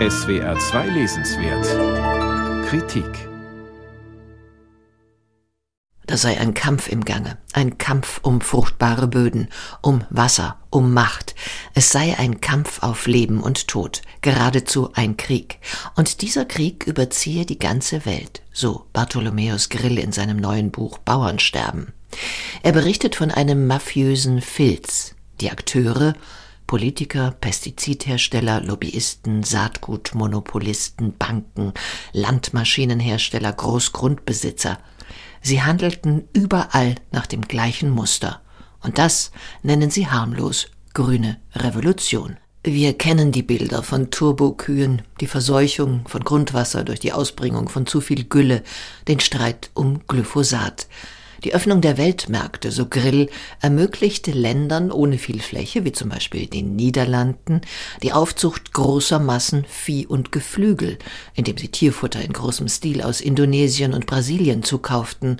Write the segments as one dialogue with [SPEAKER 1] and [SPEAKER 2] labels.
[SPEAKER 1] SWR 2 Lesenswert Kritik
[SPEAKER 2] Da sei ein Kampf im Gange, ein Kampf um fruchtbare Böden, um Wasser, um Macht. Es sei ein Kampf auf Leben und Tod, geradezu ein Krieg. Und dieser Krieg überziehe die ganze Welt, so Bartholomäus Grill in seinem neuen Buch Bauernsterben. Er berichtet von einem mafiösen Filz. Die Akteure Politiker, Pestizidhersteller, Lobbyisten, Saatgutmonopolisten, Banken, Landmaschinenhersteller, Großgrundbesitzer. Sie handelten überall nach dem gleichen Muster. Und das nennen sie harmlos grüne Revolution. Wir kennen die Bilder von Turbokühen, die Verseuchung von Grundwasser durch die Ausbringung von zu viel Gülle, den Streit um Glyphosat. Die Öffnung der Weltmärkte, so Grill, ermöglichte Ländern ohne viel Fläche, wie zum Beispiel den Niederlanden, die Aufzucht großer Massen Vieh und Geflügel, indem sie Tierfutter in großem Stil aus Indonesien und Brasilien zukauften.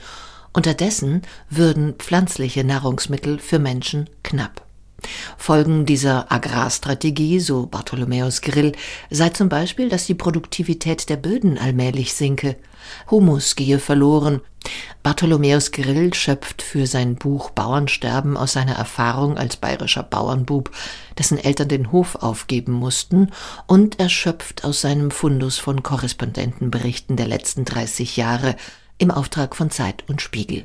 [SPEAKER 2] Unterdessen würden pflanzliche Nahrungsmittel für Menschen knapp. Folgen dieser Agrarstrategie, so Bartholomäus Grill, sei zum Beispiel, dass die Produktivität der Böden allmählich sinke. Humus gehe verloren. Bartholomäus Grill schöpft für sein Buch Bauernsterben aus seiner Erfahrung als bayerischer Bauernbub, dessen Eltern den Hof aufgeben mussten, und er schöpft aus seinem Fundus von Korrespondentenberichten der letzten 30 Jahre im Auftrag von Zeit und Spiegel.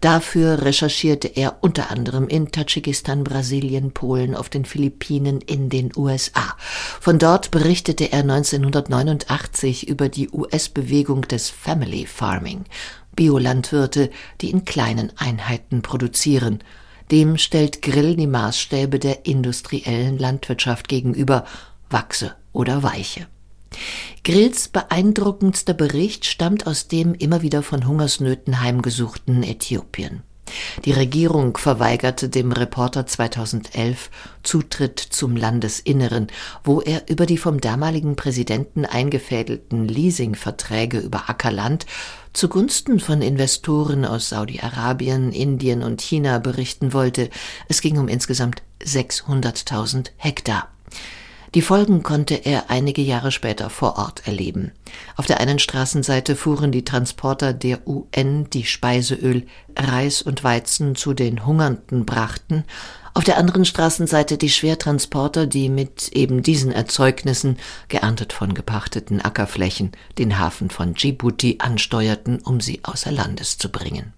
[SPEAKER 2] Dafür recherchierte er unter anderem in Tadschikistan, Brasilien, Polen, auf den Philippinen, in den USA. Von dort berichtete er 1989 über die US-Bewegung des Family Farming, Biolandwirte, die in kleinen Einheiten produzieren. Dem stellt Grill die Maßstäbe der industriellen Landwirtschaft gegenüber, wachse oder weiche. Grills beeindruckendster Bericht stammt aus dem immer wieder von Hungersnöten heimgesuchten Äthiopien. Die Regierung verweigerte dem Reporter 2011 Zutritt zum Landesinneren, wo er über die vom damaligen Präsidenten eingefädelten Leasingverträge über Ackerland zugunsten von Investoren aus Saudi-Arabien, Indien und China berichten wollte. Es ging um insgesamt 600.000 Hektar. Die Folgen konnte er einige Jahre später vor Ort erleben. Auf der einen Straßenseite fuhren die Transporter der UN, die Speiseöl, Reis und Weizen zu den Hungernden brachten, auf der anderen Straßenseite die Schwertransporter, die mit eben diesen Erzeugnissen, geerntet von gepachteten Ackerflächen, den Hafen von Djibouti ansteuerten, um sie außer Landes zu bringen.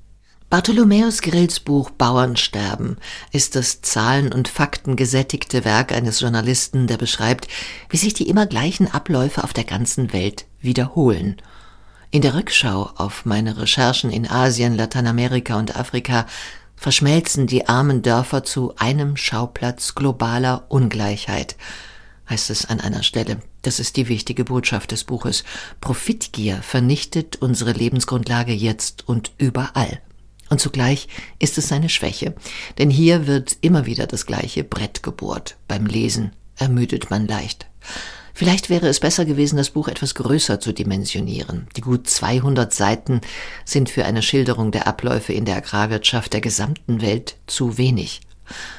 [SPEAKER 2] Bartholomäus Grills Buch Bauernsterben ist das Zahlen- und Fakten gesättigte Werk eines Journalisten, der beschreibt, wie sich die immer gleichen Abläufe auf der ganzen Welt wiederholen. In der Rückschau auf meine Recherchen in Asien, Lateinamerika und Afrika verschmelzen die armen Dörfer zu einem Schauplatz globaler Ungleichheit, heißt es an einer Stelle. Das ist die wichtige Botschaft des Buches. Profitgier vernichtet unsere Lebensgrundlage jetzt und überall. Und zugleich ist es seine Schwäche, denn hier wird immer wieder das gleiche Brett gebohrt. Beim Lesen ermüdet man leicht. Vielleicht wäre es besser gewesen, das Buch etwas größer zu dimensionieren. Die gut 200 Seiten sind für eine Schilderung der Abläufe in der Agrarwirtschaft der gesamten Welt zu wenig.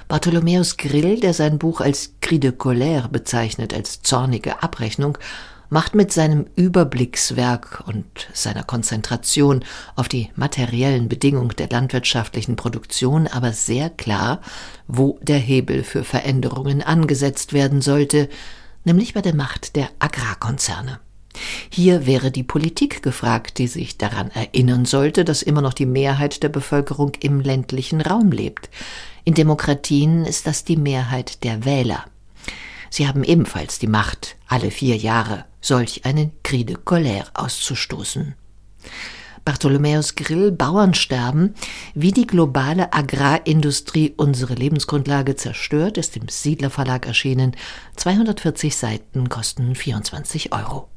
[SPEAKER 2] Bartholomäus Grill, der sein Buch als Cri de Colère bezeichnet, als zornige Abrechnung, macht mit seinem Überblickswerk und seiner Konzentration auf die materiellen Bedingungen der landwirtschaftlichen Produktion aber sehr klar, wo der Hebel für Veränderungen angesetzt werden sollte, nämlich bei der Macht der Agrarkonzerne. Hier wäre die Politik gefragt, die sich daran erinnern sollte, dass immer noch die Mehrheit der Bevölkerung im ländlichen Raum lebt. In Demokratien ist das die Mehrheit der Wähler. Sie haben ebenfalls die Macht, alle vier Jahre solch einen Cri de Colère auszustoßen. Bartholomäus Grill Bauernsterben, wie die globale Agrarindustrie unsere Lebensgrundlage zerstört, ist im Siedler Verlag erschienen. 240 Seiten kosten 24 Euro.